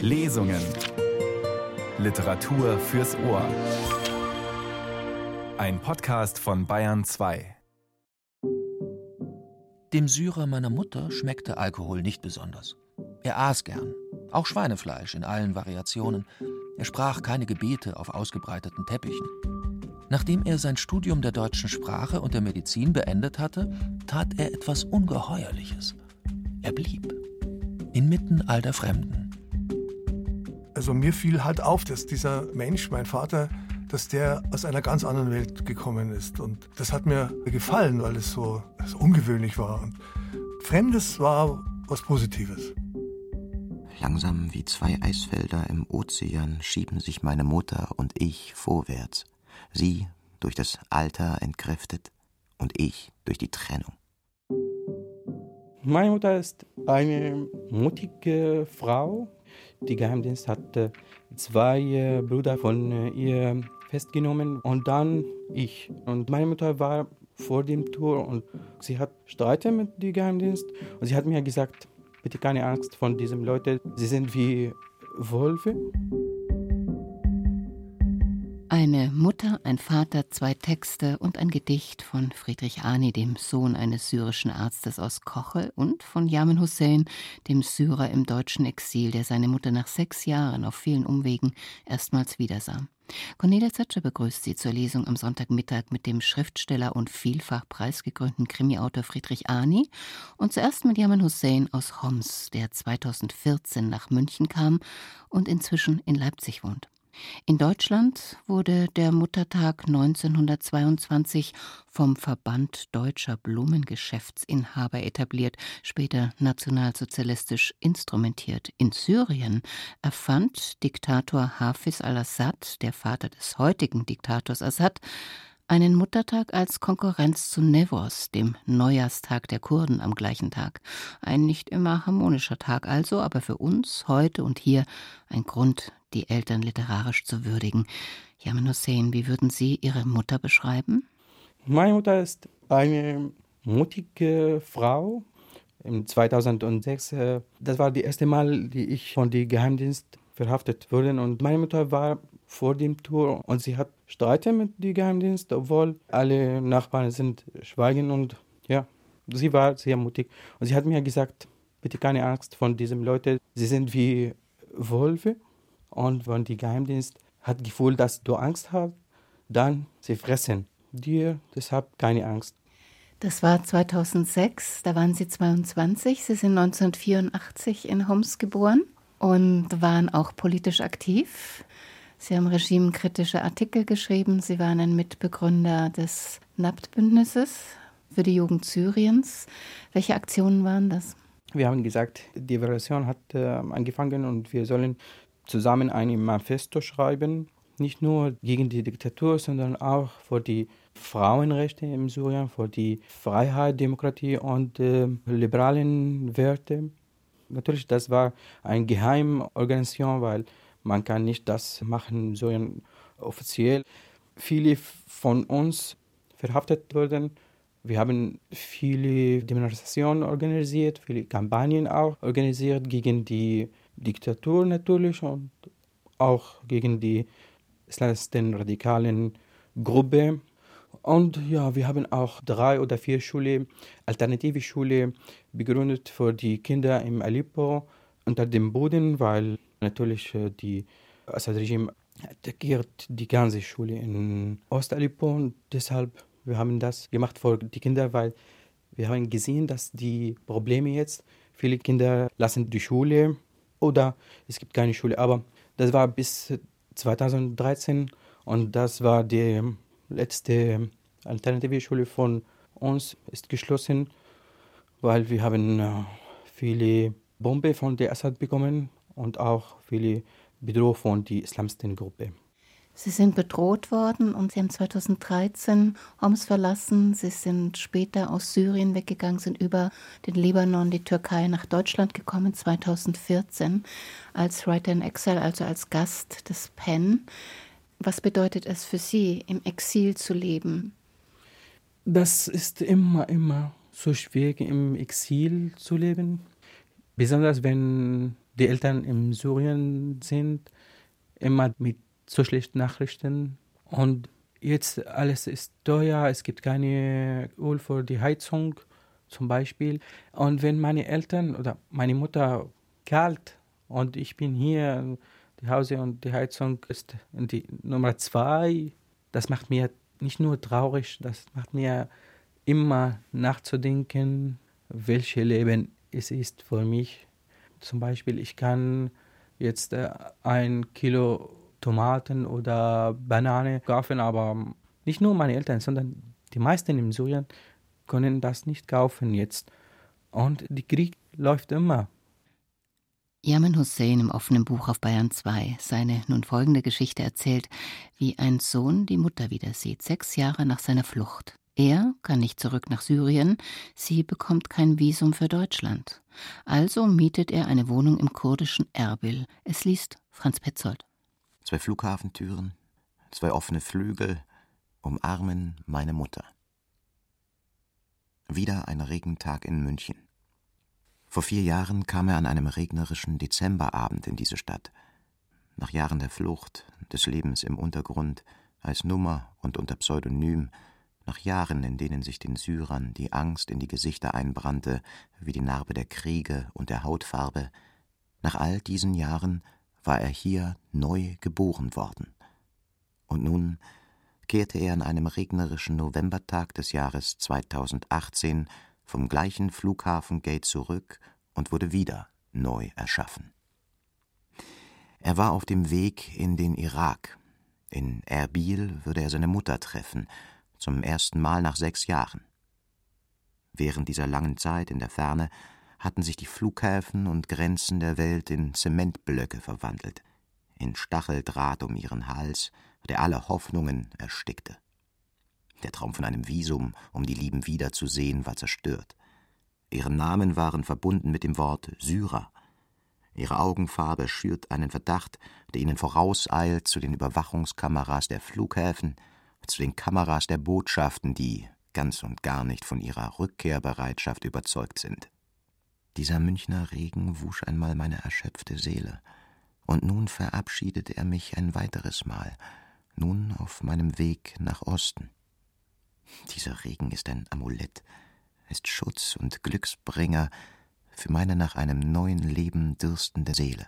Lesungen. Literatur fürs Ohr. Ein Podcast von Bayern 2. Dem Syrer meiner Mutter schmeckte Alkohol nicht besonders. Er aß gern, auch Schweinefleisch in allen Variationen. Er sprach keine Gebete auf ausgebreiteten Teppichen. Nachdem er sein Studium der deutschen Sprache und der Medizin beendet hatte, tat er etwas Ungeheuerliches. Er blieb inmitten all der Fremden. Also mir fiel halt auf, dass dieser Mensch, mein Vater, dass der aus einer ganz anderen Welt gekommen ist. Und das hat mir gefallen, weil es so, so ungewöhnlich war. Und Fremdes war was Positives. Langsam wie zwei Eisfelder im Ozean schieben sich meine Mutter und ich vorwärts. Sie durch das Alter entkräftet und ich durch die Trennung. Meine Mutter ist eine mutige Frau. Die Geheimdienst hat zwei äh, Brüder von äh, ihr festgenommen und dann ich. Und meine Mutter war vor dem Tour und sie hat Streite mit dem Geheimdienst und sie hat mir gesagt, bitte keine Angst von diesen Leuten, sie sind wie Wölfe. Eine Mutter, ein Vater, zwei Texte und ein Gedicht von Friedrich Ani, dem Sohn eines syrischen Arztes aus Kochel, und von Yamin Hussein, dem Syrer im deutschen Exil, der seine Mutter nach sechs Jahren auf vielen Umwegen erstmals wiedersah. Cornelia Zetsche begrüßt sie zur Lesung am Sonntagmittag mit dem Schriftsteller und vielfach preisgekrönten Krimiautor Friedrich Ani und zuerst mit Yamin Hussein aus Homs, der 2014 nach München kam und inzwischen in Leipzig wohnt. In Deutschland wurde der Muttertag 1922 vom Verband deutscher Blumengeschäftsinhaber etabliert, später nationalsozialistisch instrumentiert. In Syrien erfand Diktator Hafiz al-Assad, der Vater des heutigen Diktators Assad, einen Muttertag als Konkurrenz zu Nevos, dem Neujahrstag der Kurden am gleichen Tag. Ein nicht immer harmonischer Tag also, aber für uns heute und hier ein Grund, die Eltern literarisch zu würdigen. Yaman Hussein, wie würden Sie Ihre Mutter beschreiben? Meine Mutter ist eine mutige Frau. Im 2006, äh, das war das erste Mal, die ich von dem Geheimdienst verhaftet wurde. Und meine Mutter war vor dem Tour und sie hat Streite mit dem Geheimdienst, obwohl alle Nachbarn sind schweigen und ja, sie war sehr mutig. Und sie hat mir gesagt, bitte keine Angst von diesen Leuten, sie sind wie Wölfe. Und wenn die Geheimdienst hat Gefühl, dass du Angst hast, dann sie fressen dir, deshalb keine Angst. Das war 2006, da waren Sie 22. Sie sind 1984 in Homs geboren und waren auch politisch aktiv. Sie haben regimekritische Artikel geschrieben. Sie waren ein Mitbegründer des NAPT-Bündnisses für die Jugend Syriens. Welche Aktionen waren das? Wir haben gesagt, die Revolution hat äh, angefangen und wir sollen zusammen ein Manifesto schreiben, nicht nur gegen die Diktatur, sondern auch für die Frauenrechte in Syrien, für die Freiheit, Demokratie und äh, liberalen Werte. Natürlich, das war eine Geheimorganisation, weil man kann nicht das machen so offiziell. Viele von uns verhaftet wurden. Wir haben viele Demonstrationen organisiert, viele Kampagnen auch organisiert gegen die Diktatur natürlich und auch gegen die islamischen radikalen Gruppe. Und ja, wir haben auch drei oder vier Schule, alternative Schule begründet für die Kinder im Aleppo unter dem Boden, weil natürlich äh, die Assad-Regime attackiert die ganze Schule in Ost-Aleppo und deshalb wir haben das gemacht für die Kinder, weil wir haben gesehen, dass die Probleme jetzt, viele Kinder lassen die Schule oder es gibt keine Schule. Aber das war bis 2013 und das war die letzte alternative Schule von uns ist geschlossen, weil wir haben äh, viele Bomben von der Assad bekommen und auch viele Bedrohungen von der islamischen Gruppe. Sie sind bedroht worden und Sie haben 2013 Homs verlassen. Sie sind später aus Syrien weggegangen, sind über den Libanon, die Türkei nach Deutschland gekommen, 2014 als Writer in Exile, also als Gast des PEN. Was bedeutet es für Sie, im Exil zu leben? Das ist immer, immer so schwierig, im Exil zu leben. Besonders wenn die Eltern in Syrien sind, immer mit so schlechten Nachrichten. Und jetzt alles ist teuer, es gibt keine Öl für die Heizung zum Beispiel. Und wenn meine Eltern oder meine Mutter kalt und ich bin hier zu Hause und die Heizung ist die Nummer zwei, das macht mir nicht nur traurig, das macht mir immer nachzudenken, welches Leben es ist für mich. Zum Beispiel, ich kann jetzt äh, ein Kilo Tomaten oder Banane kaufen, aber nicht nur meine Eltern, sondern die meisten in Syrien können das nicht kaufen jetzt. Und der Krieg läuft immer. Yaman Hussein im offenen Buch auf Bayern 2 seine nun folgende Geschichte erzählt, wie ein Sohn die Mutter wieder sieht, sechs Jahre nach seiner Flucht. Er kann nicht zurück nach Syrien, sie bekommt kein Visum für Deutschland. Also mietet er eine Wohnung im kurdischen Erbil. Es liest Franz Petzold. Zwei Flughafentüren, zwei offene Flügel umarmen meine Mutter. Wieder ein Regentag in München. Vor vier Jahren kam er an einem regnerischen Dezemberabend in diese Stadt. Nach Jahren der Flucht, des Lebens im Untergrund, als Nummer und unter Pseudonym, nach Jahren, in denen sich den Syrern die Angst in die Gesichter einbrannte, wie die Narbe der Kriege und der Hautfarbe, nach all diesen Jahren war er hier neu geboren worden. Und nun kehrte er an einem regnerischen Novembertag des Jahres 2018 vom gleichen Flughafengate zurück und wurde wieder neu erschaffen. Er war auf dem Weg in den Irak. In Erbil würde er seine Mutter treffen, zum ersten Mal nach sechs Jahren. Während dieser langen Zeit in der Ferne hatten sich die Flughäfen und Grenzen der Welt in Zementblöcke verwandelt, in Stacheldraht um ihren Hals, der alle Hoffnungen erstickte. Der Traum von einem Visum, um die Lieben wiederzusehen, war zerstört. Ihre Namen waren verbunden mit dem Wort Syrer. Ihre Augenfarbe schürt einen Verdacht, der ihnen vorauseilt zu den Überwachungskameras der Flughäfen, zu den Kameras der Botschaften, die ganz und gar nicht von ihrer Rückkehrbereitschaft überzeugt sind. Dieser Münchner Regen wusch einmal meine erschöpfte Seele, und nun verabschiedete er mich ein weiteres Mal, nun auf meinem Weg nach Osten. Dieser Regen ist ein Amulett, ist Schutz und Glücksbringer für meine nach einem neuen Leben dürstende Seele,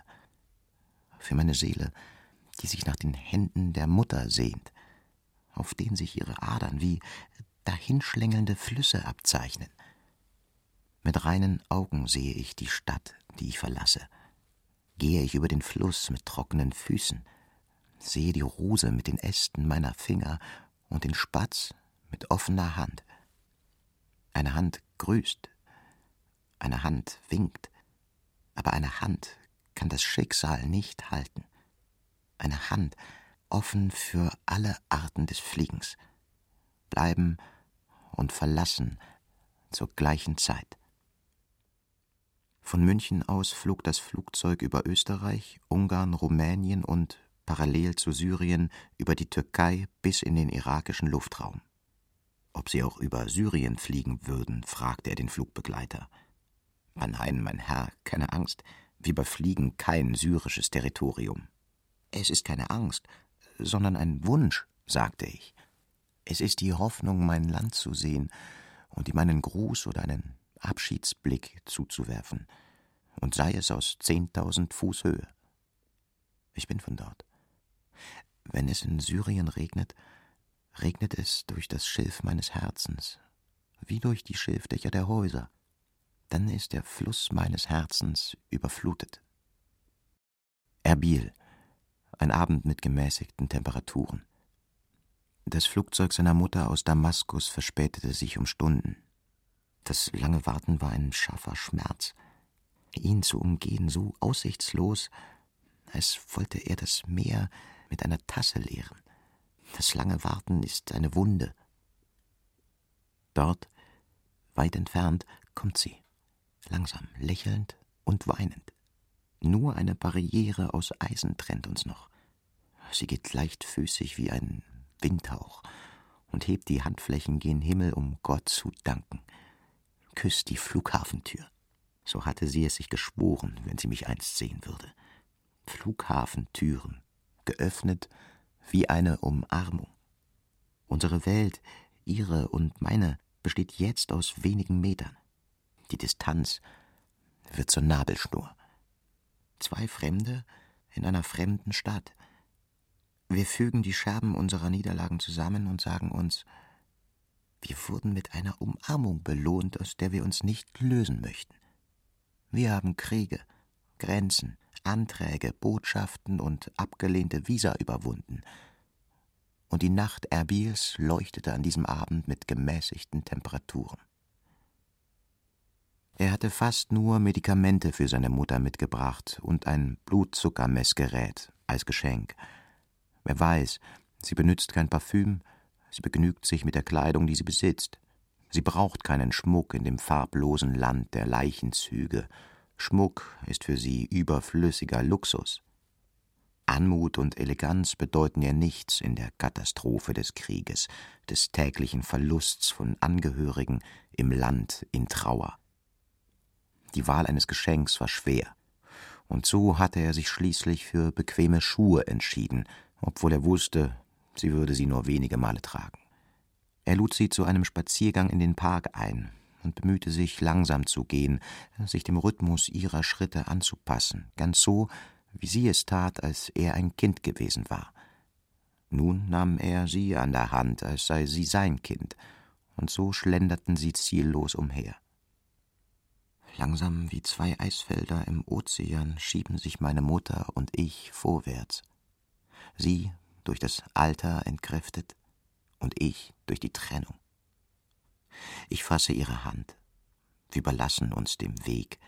für meine Seele, die sich nach den Händen der Mutter sehnt, auf denen sich ihre Adern wie dahinschlängelnde Flüsse abzeichnen. Mit reinen Augen sehe ich die Stadt, die ich verlasse. Gehe ich über den Fluss mit trockenen Füßen, sehe die Rose mit den Ästen meiner Finger und den Spatz mit offener Hand. Eine Hand grüßt, eine Hand winkt, aber eine Hand kann das Schicksal nicht halten. Eine Hand offen für alle Arten des Fliegens. Bleiben und verlassen zur gleichen Zeit. Von München aus flog das Flugzeug über Österreich, Ungarn, Rumänien und parallel zu Syrien über die Türkei bis in den irakischen Luftraum. Ob sie auch über Syrien fliegen würden, fragte er den Flugbegleiter. Nein, mein Herr, keine Angst, wir überfliegen kein syrisches Territorium. Es ist keine Angst, sondern ein Wunsch, sagte ich. Es ist die Hoffnung, mein Land zu sehen und ihm einen Gruß oder einen Abschiedsblick zuzuwerfen, und sei es aus zehntausend Fuß Höhe. Ich bin von dort. Wenn es in Syrien regnet, regnet es durch das Schilf meines Herzens, wie durch die Schilfdächer der Häuser. Dann ist der Fluss meines Herzens überflutet. Erbil, ein Abend mit gemäßigten Temperaturen. Das Flugzeug seiner Mutter aus Damaskus verspätete sich um Stunden. Das lange Warten war ein scharfer Schmerz. Ihn zu umgehen, so aussichtslos, als wollte er das Meer mit einer Tasse leeren. Das lange Warten ist eine Wunde. Dort, weit entfernt, kommt sie, langsam, lächelnd und weinend. Nur eine Barriere aus Eisen trennt uns noch. Sie geht leichtfüßig wie ein Windhauch und hebt die Handflächen gen Himmel, um Gott zu danken. Küsst die Flughafentür. So hatte sie es sich geschworen, wenn sie mich einst sehen würde. Flughafentüren, geöffnet wie eine Umarmung. Unsere Welt, ihre und meine, besteht jetzt aus wenigen Metern. Die Distanz wird zur Nabelschnur. Zwei Fremde in einer fremden Stadt. Wir fügen die Scherben unserer Niederlagen zusammen und sagen uns, wir wurden mit einer Umarmung belohnt, aus der wir uns nicht lösen möchten. Wir haben Kriege, Grenzen, Anträge, Botschaften und abgelehnte Visa überwunden. Und die Nacht Erbils leuchtete an diesem Abend mit gemäßigten Temperaturen. Er hatte fast nur Medikamente für seine Mutter mitgebracht und ein Blutzuckermessgerät als Geschenk. Wer weiß, sie benützt kein Parfüm, sie begnügt sich mit der Kleidung, die sie besitzt. Sie braucht keinen Schmuck in dem farblosen Land der Leichenzüge. Schmuck ist für sie überflüssiger Luxus. Anmut und Eleganz bedeuten ihr nichts in der Katastrophe des Krieges, des täglichen Verlusts von Angehörigen im Land in Trauer. Die Wahl eines Geschenks war schwer, und so hatte er sich schließlich für bequeme Schuhe entschieden, obwohl er wusste, sie würde sie nur wenige Male tragen. Er lud sie zu einem Spaziergang in den Park ein und bemühte sich, langsam zu gehen, sich dem Rhythmus ihrer Schritte anzupassen, ganz so, wie sie es tat, als er ein Kind gewesen war. Nun nahm er sie an der Hand, als sei sie sein Kind, und so schlenderten sie ziellos umher. Langsam wie zwei Eisfelder im Ozean schieben sich meine Mutter und ich vorwärts. Sie durch das Alter entkräftet und ich durch die Trennung. Ich fasse ihre Hand. Wir überlassen uns dem Weg.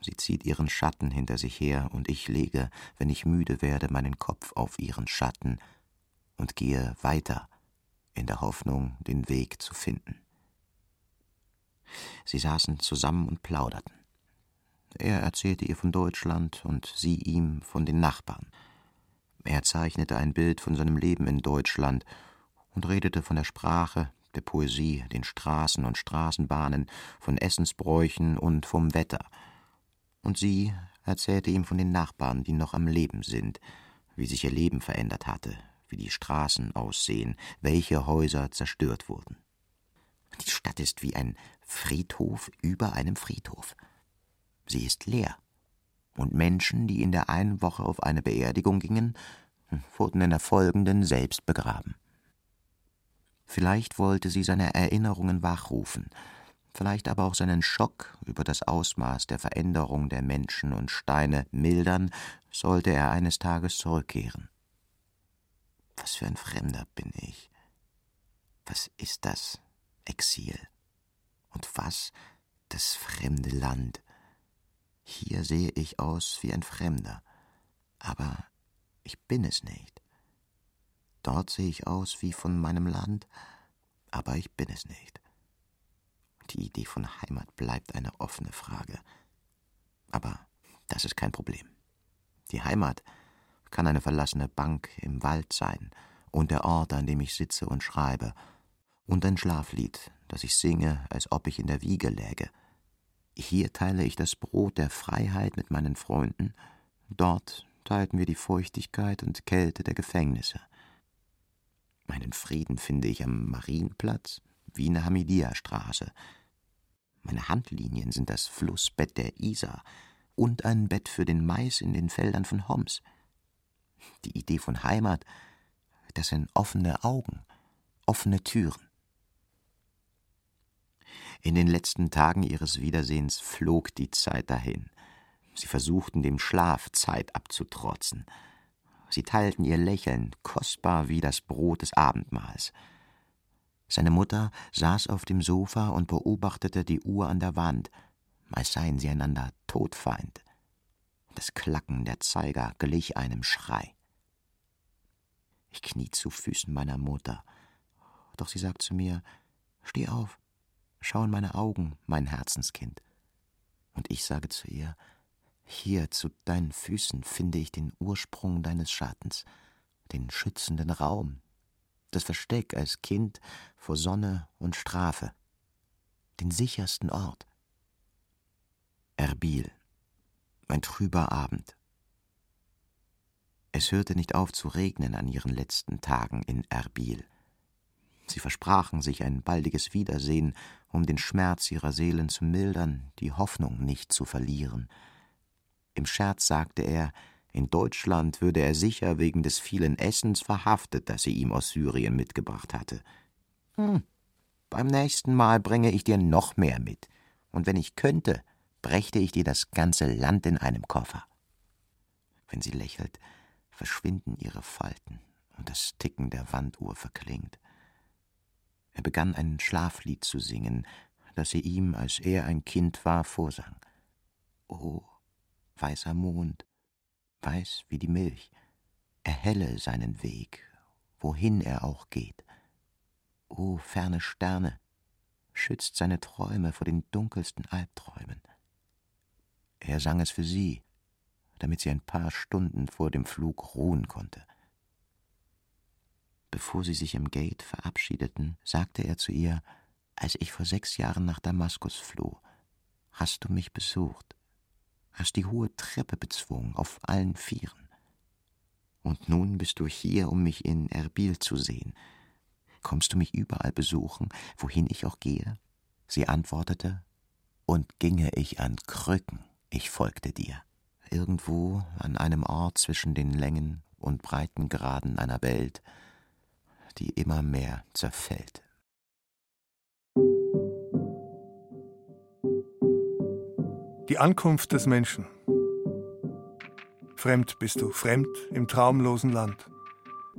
Sie zieht ihren Schatten hinter sich her, und ich lege, wenn ich müde werde, meinen Kopf auf ihren Schatten und gehe weiter in der Hoffnung, den Weg zu finden. Sie saßen zusammen und plauderten. Er erzählte ihr von Deutschland und sie ihm von den Nachbarn. Er zeichnete ein Bild von seinem Leben in Deutschland und redete von der Sprache, der Poesie, den Straßen und Straßenbahnen, von Essensbräuchen und vom Wetter. Und sie erzählte ihm von den Nachbarn, die noch am Leben sind, wie sich ihr Leben verändert hatte, wie die Straßen aussehen, welche Häuser zerstört wurden. Die Stadt ist wie ein Friedhof über einem Friedhof. Sie ist leer. Und Menschen, die in der einen Woche auf eine Beerdigung gingen, wurden in der folgenden selbst begraben. Vielleicht wollte sie seine Erinnerungen wachrufen, vielleicht aber auch seinen Schock über das Ausmaß der Veränderung der Menschen und Steine mildern, sollte er eines Tages zurückkehren. Was für ein Fremder bin ich? Was ist das Exil? Und was das fremde Land? Hier sehe ich aus wie ein Fremder, aber ich bin es nicht. Dort sehe ich aus wie von meinem Land, aber ich bin es nicht. Die Idee von Heimat bleibt eine offene Frage. Aber das ist kein Problem. Die Heimat kann eine verlassene Bank im Wald sein und der Ort, an dem ich sitze und schreibe, und ein Schlaflied, das ich singe, als ob ich in der Wiege läge. Hier teile ich das Brot der Freiheit mit meinen Freunden, dort teilten wir die Feuchtigkeit und Kälte der Gefängnisse. Meinen Frieden finde ich am Marienplatz, wie in der Hamidia-Straße. Meine Handlinien sind das Flussbett der Isar und ein Bett für den Mais in den Feldern von Homs. Die Idee von Heimat, das sind offene Augen, offene Türen. In den letzten Tagen ihres Wiedersehens flog die Zeit dahin. Sie versuchten dem Schlaf Zeit abzutrotzen. Sie teilten ihr Lächeln, kostbar wie das Brot des Abendmahls. Seine Mutter saß auf dem Sofa und beobachtete die Uhr an der Wand, als seien sie einander todfeind. Das Klacken der Zeiger glich einem Schrei. Ich knie zu Füßen meiner Mutter, doch sie sagt zu mir Steh auf, schau in meine Augen, mein Herzenskind. Und ich sage zu ihr hier zu deinen Füßen finde ich den Ursprung deines Schattens, den schützenden Raum, das Versteck als Kind vor Sonne und Strafe, den sichersten Ort. Erbil. Ein trüber Abend. Es hörte nicht auf zu regnen an ihren letzten Tagen in Erbil. Sie versprachen sich ein baldiges Wiedersehen, um den Schmerz ihrer Seelen zu mildern, die Hoffnung nicht zu verlieren. Im Scherz sagte er, in Deutschland würde er sicher wegen des vielen Essens verhaftet, das sie ihm aus Syrien mitgebracht hatte. Hm, beim nächsten Mal bringe ich dir noch mehr mit, und wenn ich könnte, brächte ich dir das ganze Land in einem Koffer. Wenn sie lächelt, verschwinden ihre Falten, und das Ticken der Wanduhr verklingt. Er begann ein Schlaflied zu singen, das sie ihm, als er ein Kind war, vorsang. O, weißer Mond, weiß wie die Milch, erhelle seinen Weg, wohin er auch geht. O, ferne Sterne, schützt seine Träume vor den dunkelsten Albträumen. Er sang es für sie, damit sie ein paar Stunden vor dem Flug ruhen konnte. Bevor sie sich im Gate verabschiedeten, sagte er zu ihr, als ich vor sechs Jahren nach Damaskus floh, hast du mich besucht, hast die hohe Treppe bezwungen auf allen Vieren. Und nun bist du hier, um mich in Erbil zu sehen. Kommst du mich überall besuchen, wohin ich auch gehe? Sie antwortete, und ginge ich an Krücken, ich folgte dir. Irgendwo an einem Ort zwischen den Längen und Breitengraden einer Welt, die immer mehr zerfällt. Die Ankunft des Menschen. Fremd bist du, fremd im traumlosen Land.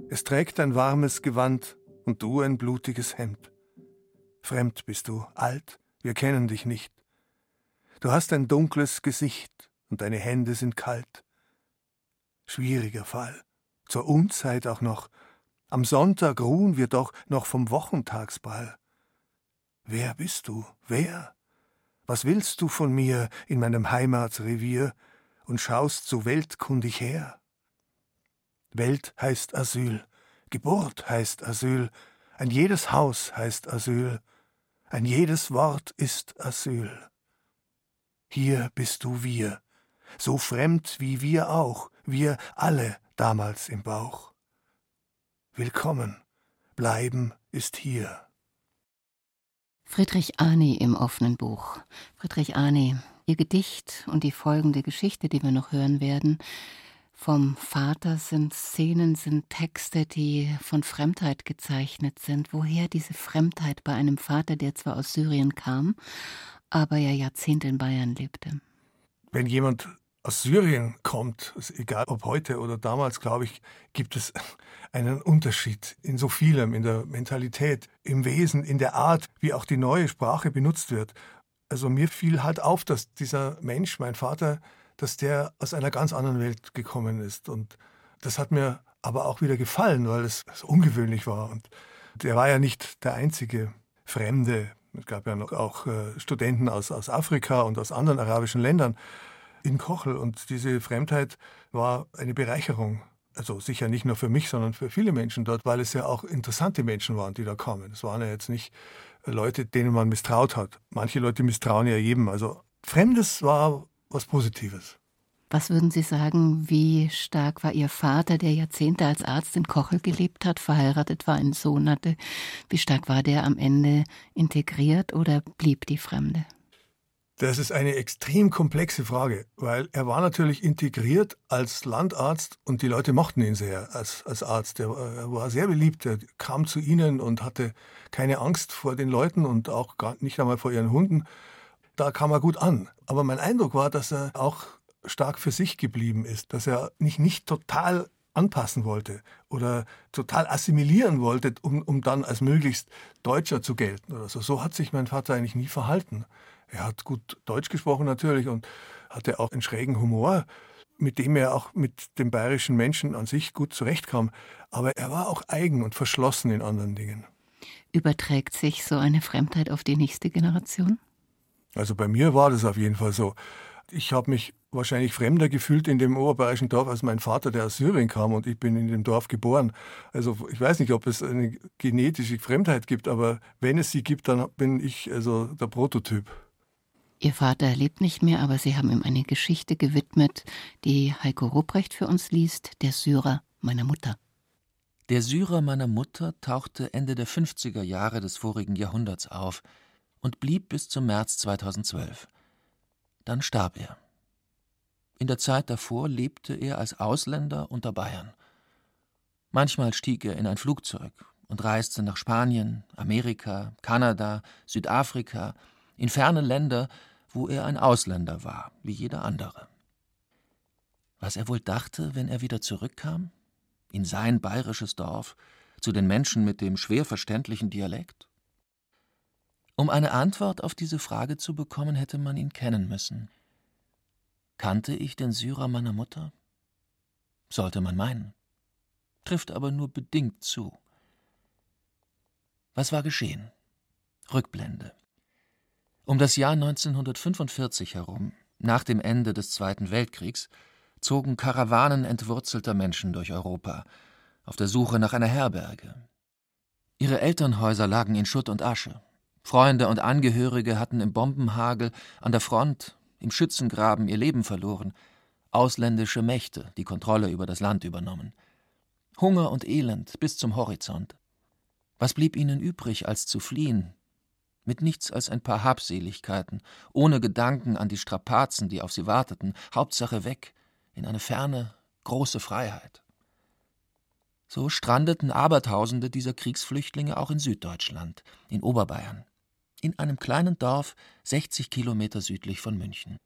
Es trägt ein warmes Gewand und du ein blutiges Hemd. Fremd bist du, alt, wir kennen dich nicht. Du hast ein dunkles Gesicht und deine Hände sind kalt. Schwieriger Fall, zur Unzeit auch noch, am Sonntag ruhen wir doch noch vom Wochentagsball. Wer bist du? Wer? Was willst du von mir in meinem Heimatsrevier und schaust so weltkundig her? Welt heißt Asyl, Geburt heißt Asyl, ein jedes Haus heißt Asyl, ein jedes Wort ist Asyl. Hier bist du wir, so fremd wie wir auch, wir alle damals im Bauch. Willkommen. Bleiben ist hier. Friedrich Arni im offenen Buch. Friedrich Arni, Ihr Gedicht und die folgende Geschichte, die wir noch hören werden, vom Vater sind Szenen, sind Texte, die von Fremdheit gezeichnet sind. Woher diese Fremdheit bei einem Vater, der zwar aus Syrien kam, aber ja Jahrzehnte in Bayern lebte? Wenn jemand aus Syrien kommt, egal ob heute oder damals, glaube ich, gibt es einen Unterschied in so vielem, in der Mentalität, im Wesen, in der Art, wie auch die neue Sprache benutzt wird. Also mir fiel halt auf, dass dieser Mensch, mein Vater, dass der aus einer ganz anderen Welt gekommen ist. Und das hat mir aber auch wieder gefallen, weil es ungewöhnlich war. Und der war ja nicht der einzige Fremde. Es gab ja noch auch äh, Studenten aus, aus Afrika und aus anderen arabischen Ländern in Kochel. Und diese Fremdheit war eine Bereicherung. Also sicher nicht nur für mich, sondern für viele Menschen dort, weil es ja auch interessante Menschen waren, die da kamen. Es waren ja jetzt nicht Leute, denen man misstraut hat. Manche Leute misstrauen ja jedem. Also Fremdes war was Positives. Was würden Sie sagen, wie stark war Ihr Vater, der Jahrzehnte als Arzt in Kochel gelebt hat, verheiratet war, einen Sohn hatte, wie stark war der am Ende integriert oder blieb die Fremde? Das ist eine extrem komplexe Frage, weil er war natürlich integriert als Landarzt und die Leute mochten ihn sehr als, als Arzt. Er, er war sehr beliebt, er kam zu ihnen und hatte keine Angst vor den Leuten und auch gar nicht einmal vor ihren Hunden. Da kam er gut an. Aber mein Eindruck war, dass er auch stark für sich geblieben ist, dass er nicht, nicht total anpassen wollte oder total assimilieren wollte, um, um dann als möglichst Deutscher zu gelten oder so. So hat sich mein Vater eigentlich nie verhalten. Er hat gut Deutsch gesprochen natürlich und hatte auch einen schrägen Humor, mit dem er auch mit dem bayerischen Menschen an sich gut zurechtkam. Aber er war auch eigen und verschlossen in anderen Dingen. Überträgt sich so eine Fremdheit auf die nächste Generation? Also bei mir war das auf jeden Fall so. Ich habe mich wahrscheinlich fremder gefühlt in dem oberbayerischen Dorf als mein Vater, der aus Syrien kam und ich bin in dem Dorf geboren. Also ich weiß nicht, ob es eine genetische Fremdheit gibt, aber wenn es sie gibt, dann bin ich also der Prototyp. Ihr Vater lebt nicht mehr, aber Sie haben ihm eine Geschichte gewidmet, die Heiko Rupprecht für uns liest, der Syrer meiner Mutter. Der Syrer meiner Mutter tauchte Ende der 50er Jahre des vorigen Jahrhunderts auf und blieb bis zum März 2012. Dann starb er. In der Zeit davor lebte er als Ausländer unter Bayern. Manchmal stieg er in ein Flugzeug und reiste nach Spanien, Amerika, Kanada, Südafrika, in ferne Länder, wo er ein Ausländer war, wie jeder andere. Was er wohl dachte, wenn er wieder zurückkam? In sein bayerisches Dorf, zu den Menschen mit dem schwer verständlichen Dialekt? Um eine Antwort auf diese Frage zu bekommen, hätte man ihn kennen müssen. Kannte ich den Syrer meiner Mutter? Sollte man meinen. Trifft aber nur bedingt zu. Was war geschehen? Rückblende. Um das Jahr 1945 herum, nach dem Ende des Zweiten Weltkriegs, zogen Karawanen entwurzelter Menschen durch Europa, auf der Suche nach einer Herberge. Ihre Elternhäuser lagen in Schutt und Asche. Freunde und Angehörige hatten im Bombenhagel, an der Front, im Schützengraben ihr Leben verloren, ausländische Mächte die Kontrolle über das Land übernommen. Hunger und Elend bis zum Horizont. Was blieb ihnen übrig, als zu fliehen? Mit nichts als ein paar Habseligkeiten, ohne Gedanken an die Strapazen, die auf sie warteten, Hauptsache weg, in eine ferne, große Freiheit. So strandeten Abertausende dieser Kriegsflüchtlinge auch in Süddeutschland, in Oberbayern in einem kleinen Dorf 60 Kilometer südlich von München.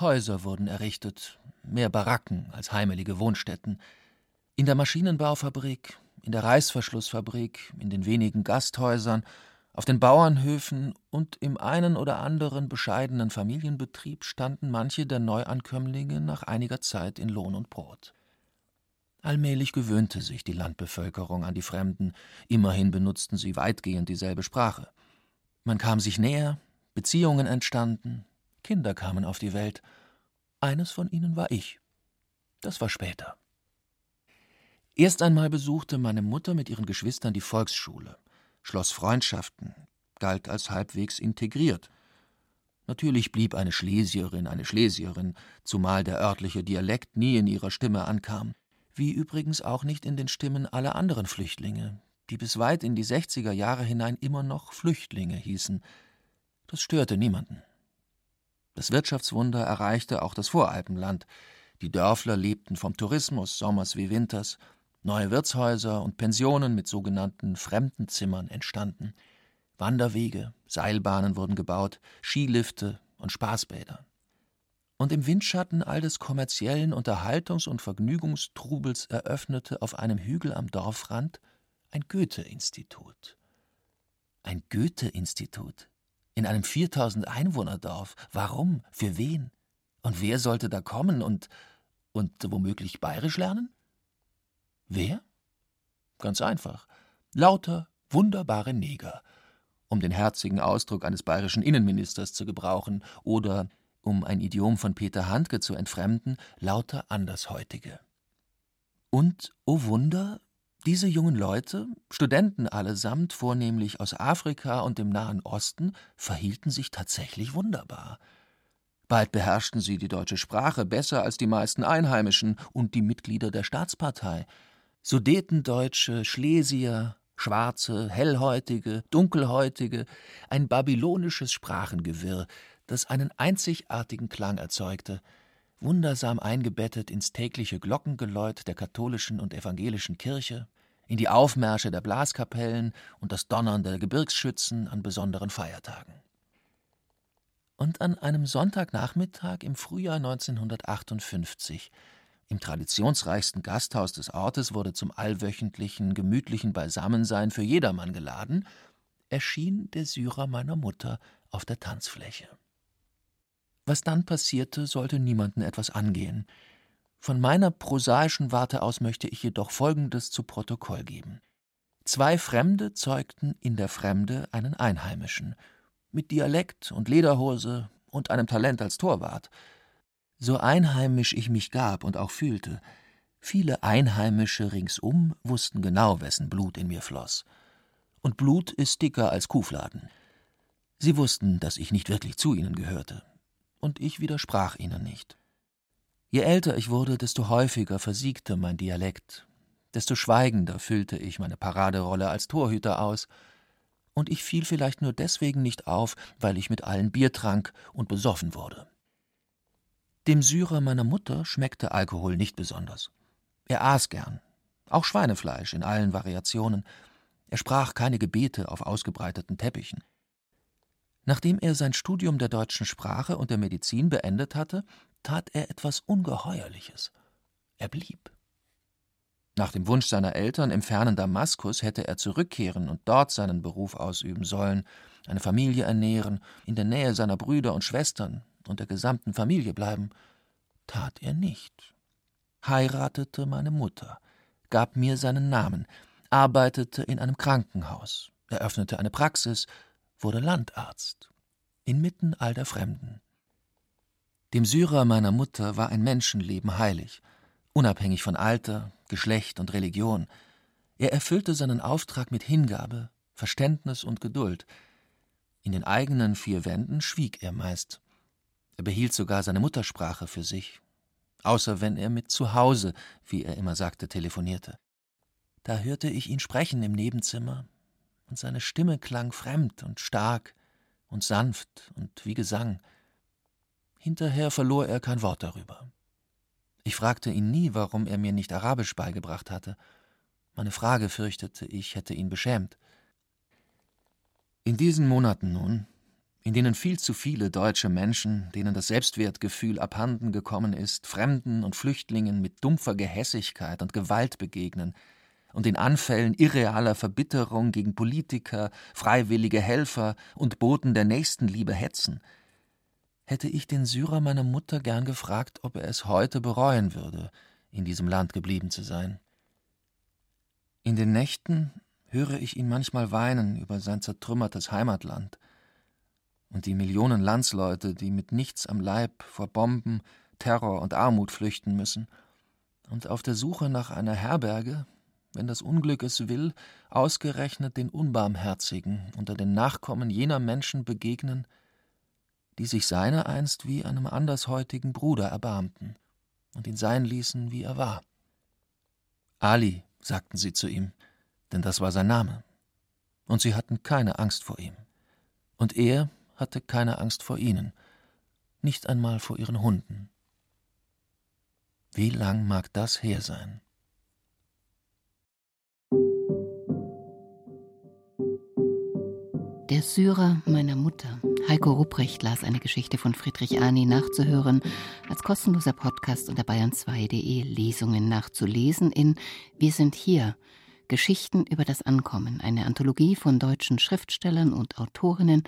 Häuser wurden errichtet, mehr Baracken als heimelige Wohnstätten. In der Maschinenbaufabrik, in der Reißverschlussfabrik, in den wenigen Gasthäusern, auf den Bauernhöfen und im einen oder anderen bescheidenen Familienbetrieb standen manche der Neuankömmlinge nach einiger Zeit in Lohn und Brot. Allmählich gewöhnte sich die Landbevölkerung an die Fremden, immerhin benutzten sie weitgehend dieselbe Sprache. Man kam sich näher, Beziehungen entstanden, Kinder kamen auf die Welt. Eines von ihnen war ich. Das war später. Erst einmal besuchte meine Mutter mit ihren Geschwistern die Volksschule, schloss Freundschaften, galt als halbwegs integriert. Natürlich blieb eine Schlesierin eine Schlesierin, zumal der örtliche Dialekt nie in ihrer Stimme ankam, wie übrigens auch nicht in den Stimmen aller anderen Flüchtlinge, die bis weit in die 60er Jahre hinein immer noch Flüchtlinge hießen. Das störte niemanden. Das Wirtschaftswunder erreichte auch das Voralpenland. Die Dörfler lebten vom Tourismus, sommers wie winters. Neue Wirtshäuser und Pensionen mit sogenannten Fremdenzimmern entstanden. Wanderwege, Seilbahnen wurden gebaut, Skilifte und Spaßbäder. Und im Windschatten all des kommerziellen Unterhaltungs- und Vergnügungstrubels eröffnete auf einem Hügel am Dorfrand ein Goethe-Institut. Ein Goethe-Institut? In einem 4000 Einwohnerdorf? Warum? Für wen? Und wer sollte da kommen und, und womöglich bayerisch lernen? Wer? Ganz einfach. Lauter wunderbare Neger, um den herzigen Ausdruck eines bayerischen Innenministers zu gebrauchen, oder, um ein Idiom von Peter Handke zu entfremden, lauter Andershäutige. Und, o oh Wunder, diese jungen Leute, Studenten allesamt, vornehmlich aus Afrika und dem Nahen Osten, verhielten sich tatsächlich wunderbar. Bald beherrschten sie die deutsche Sprache besser als die meisten Einheimischen und die Mitglieder der Staatspartei. Sudetendeutsche, Schlesier, Schwarze, Hellhäutige, Dunkelhäutige, ein babylonisches Sprachengewirr, das einen einzigartigen Klang erzeugte, wundersam eingebettet ins tägliche Glockengeläut der katholischen und evangelischen Kirche, in die Aufmärsche der Blaskapellen und das Donnern der Gebirgsschützen an besonderen Feiertagen. Und an einem Sonntagnachmittag im Frühjahr 1958, im traditionsreichsten Gasthaus des Ortes, wurde zum allwöchentlichen, gemütlichen Beisammensein für jedermann geladen, erschien der Syrer meiner Mutter auf der Tanzfläche. Was dann passierte, sollte niemanden etwas angehen. Von meiner prosaischen Warte aus möchte ich jedoch Folgendes zu Protokoll geben. Zwei Fremde zeugten in der Fremde einen Einheimischen, mit Dialekt und Lederhose und einem Talent als Torwart. So einheimisch ich mich gab und auch fühlte, viele Einheimische ringsum wussten genau, wessen Blut in mir floss. Und Blut ist dicker als Kuhfladen. Sie wussten, dass ich nicht wirklich zu ihnen gehörte, und ich widersprach ihnen nicht. Je älter ich wurde, desto häufiger versiegte mein Dialekt, desto schweigender füllte ich meine Paraderolle als Torhüter aus, und ich fiel vielleicht nur deswegen nicht auf, weil ich mit allen Bier trank und besoffen wurde. Dem Syrer meiner Mutter schmeckte Alkohol nicht besonders. Er aß gern, auch Schweinefleisch in allen Variationen. Er sprach keine Gebete auf ausgebreiteten Teppichen. Nachdem er sein Studium der deutschen Sprache und der Medizin beendet hatte, tat er etwas Ungeheuerliches. Er blieb. Nach dem Wunsch seiner Eltern im fernen Damaskus hätte er zurückkehren und dort seinen Beruf ausüben sollen, eine Familie ernähren, in der Nähe seiner Brüder und Schwestern und der gesamten Familie bleiben. Tat er nicht. Heiratete meine Mutter, gab mir seinen Namen, arbeitete in einem Krankenhaus, eröffnete eine Praxis, wurde Landarzt. Inmitten all der Fremden. Dem Syrer meiner Mutter war ein Menschenleben heilig, unabhängig von Alter, Geschlecht und Religion. Er erfüllte seinen Auftrag mit Hingabe, Verständnis und Geduld. In den eigenen vier Wänden schwieg er meist. Er behielt sogar seine Muttersprache für sich, außer wenn er mit zu Hause, wie er immer sagte, telefonierte. Da hörte ich ihn sprechen im Nebenzimmer, und seine Stimme klang fremd und stark und sanft und wie Gesang. Hinterher verlor er kein Wort darüber. Ich fragte ihn nie, warum er mir nicht Arabisch beigebracht hatte. Meine Frage fürchtete ich, hätte ihn beschämt. In diesen Monaten nun, in denen viel zu viele deutsche Menschen, denen das Selbstwertgefühl abhanden gekommen ist, Fremden und Flüchtlingen mit dumpfer Gehässigkeit und Gewalt begegnen und in Anfällen irrealer Verbitterung gegen Politiker, freiwillige Helfer und Boten der Nächstenliebe hetzen, hätte ich den Syrer meiner Mutter gern gefragt, ob er es heute bereuen würde, in diesem Land geblieben zu sein. In den Nächten höre ich ihn manchmal weinen über sein zertrümmertes Heimatland und die Millionen Landsleute, die mit nichts am Leib vor Bomben, Terror und Armut flüchten müssen und auf der Suche nach einer Herberge, wenn das Unglück es will, ausgerechnet den Unbarmherzigen unter den Nachkommen jener Menschen begegnen, die sich seiner einst wie einem andershäutigen Bruder erbarmten und ihn sein ließen, wie er war. Ali, sagten sie zu ihm, denn das war sein Name. Und sie hatten keine Angst vor ihm. Und er hatte keine Angst vor ihnen, nicht einmal vor ihren Hunden. Wie lang mag das her sein? Der Syrer meiner Mutter. Heiko Rupprecht las eine Geschichte von Friedrich Arni nachzuhören, als kostenloser Podcast unter bayern2.de Lesungen nachzulesen in Wir sind hier Geschichten über das Ankommen, eine Anthologie von deutschen Schriftstellern und Autorinnen,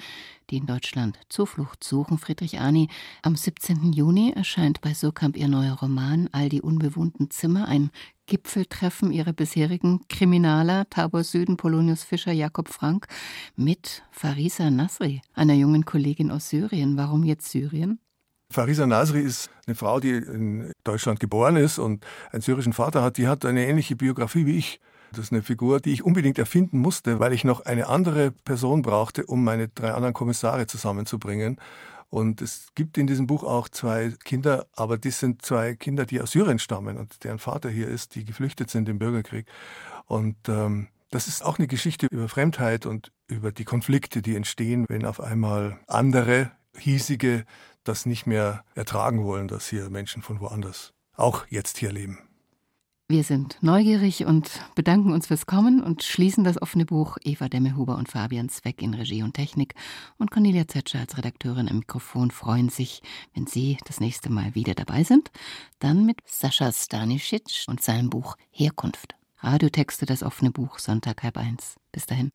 die in Deutschland Zuflucht suchen. Friedrich Arni, am 17. Juni erscheint bei Surkamp ihr neuer Roman All die unbewohnten Zimmer, ein Gipfeltreffen ihrer bisherigen Kriminaler Tabor Süden, Polonius Fischer, Jakob Frank mit Farisa Nasri, einer jungen Kollegin aus Syrien. Warum jetzt Syrien? Farisa Nasri ist eine Frau, die in Deutschland geboren ist und einen syrischen Vater hat. Die hat eine ähnliche Biografie wie ich. Das ist eine Figur, die ich unbedingt erfinden musste, weil ich noch eine andere Person brauchte, um meine drei anderen Kommissare zusammenzubringen. Und es gibt in diesem Buch auch zwei Kinder, aber das sind zwei Kinder, die aus Syrien stammen und deren Vater hier ist, die geflüchtet sind im Bürgerkrieg. Und ähm, das ist auch eine Geschichte über Fremdheit und über die Konflikte, die entstehen, wenn auf einmal andere, hiesige, das nicht mehr ertragen wollen, dass hier Menschen von woanders auch jetzt hier leben. Wir sind neugierig und bedanken uns fürs Kommen und schließen das offene Buch Eva Demmehuber und Fabian Zweck in Regie und Technik und Cornelia Zetscher als Redakteurin am Mikrofon freuen sich, wenn Sie das nächste Mal wieder dabei sind. Dann mit Sascha Stanisic und seinem Buch Herkunft. Radiotexte das offene Buch Sonntag halb eins. Bis dahin.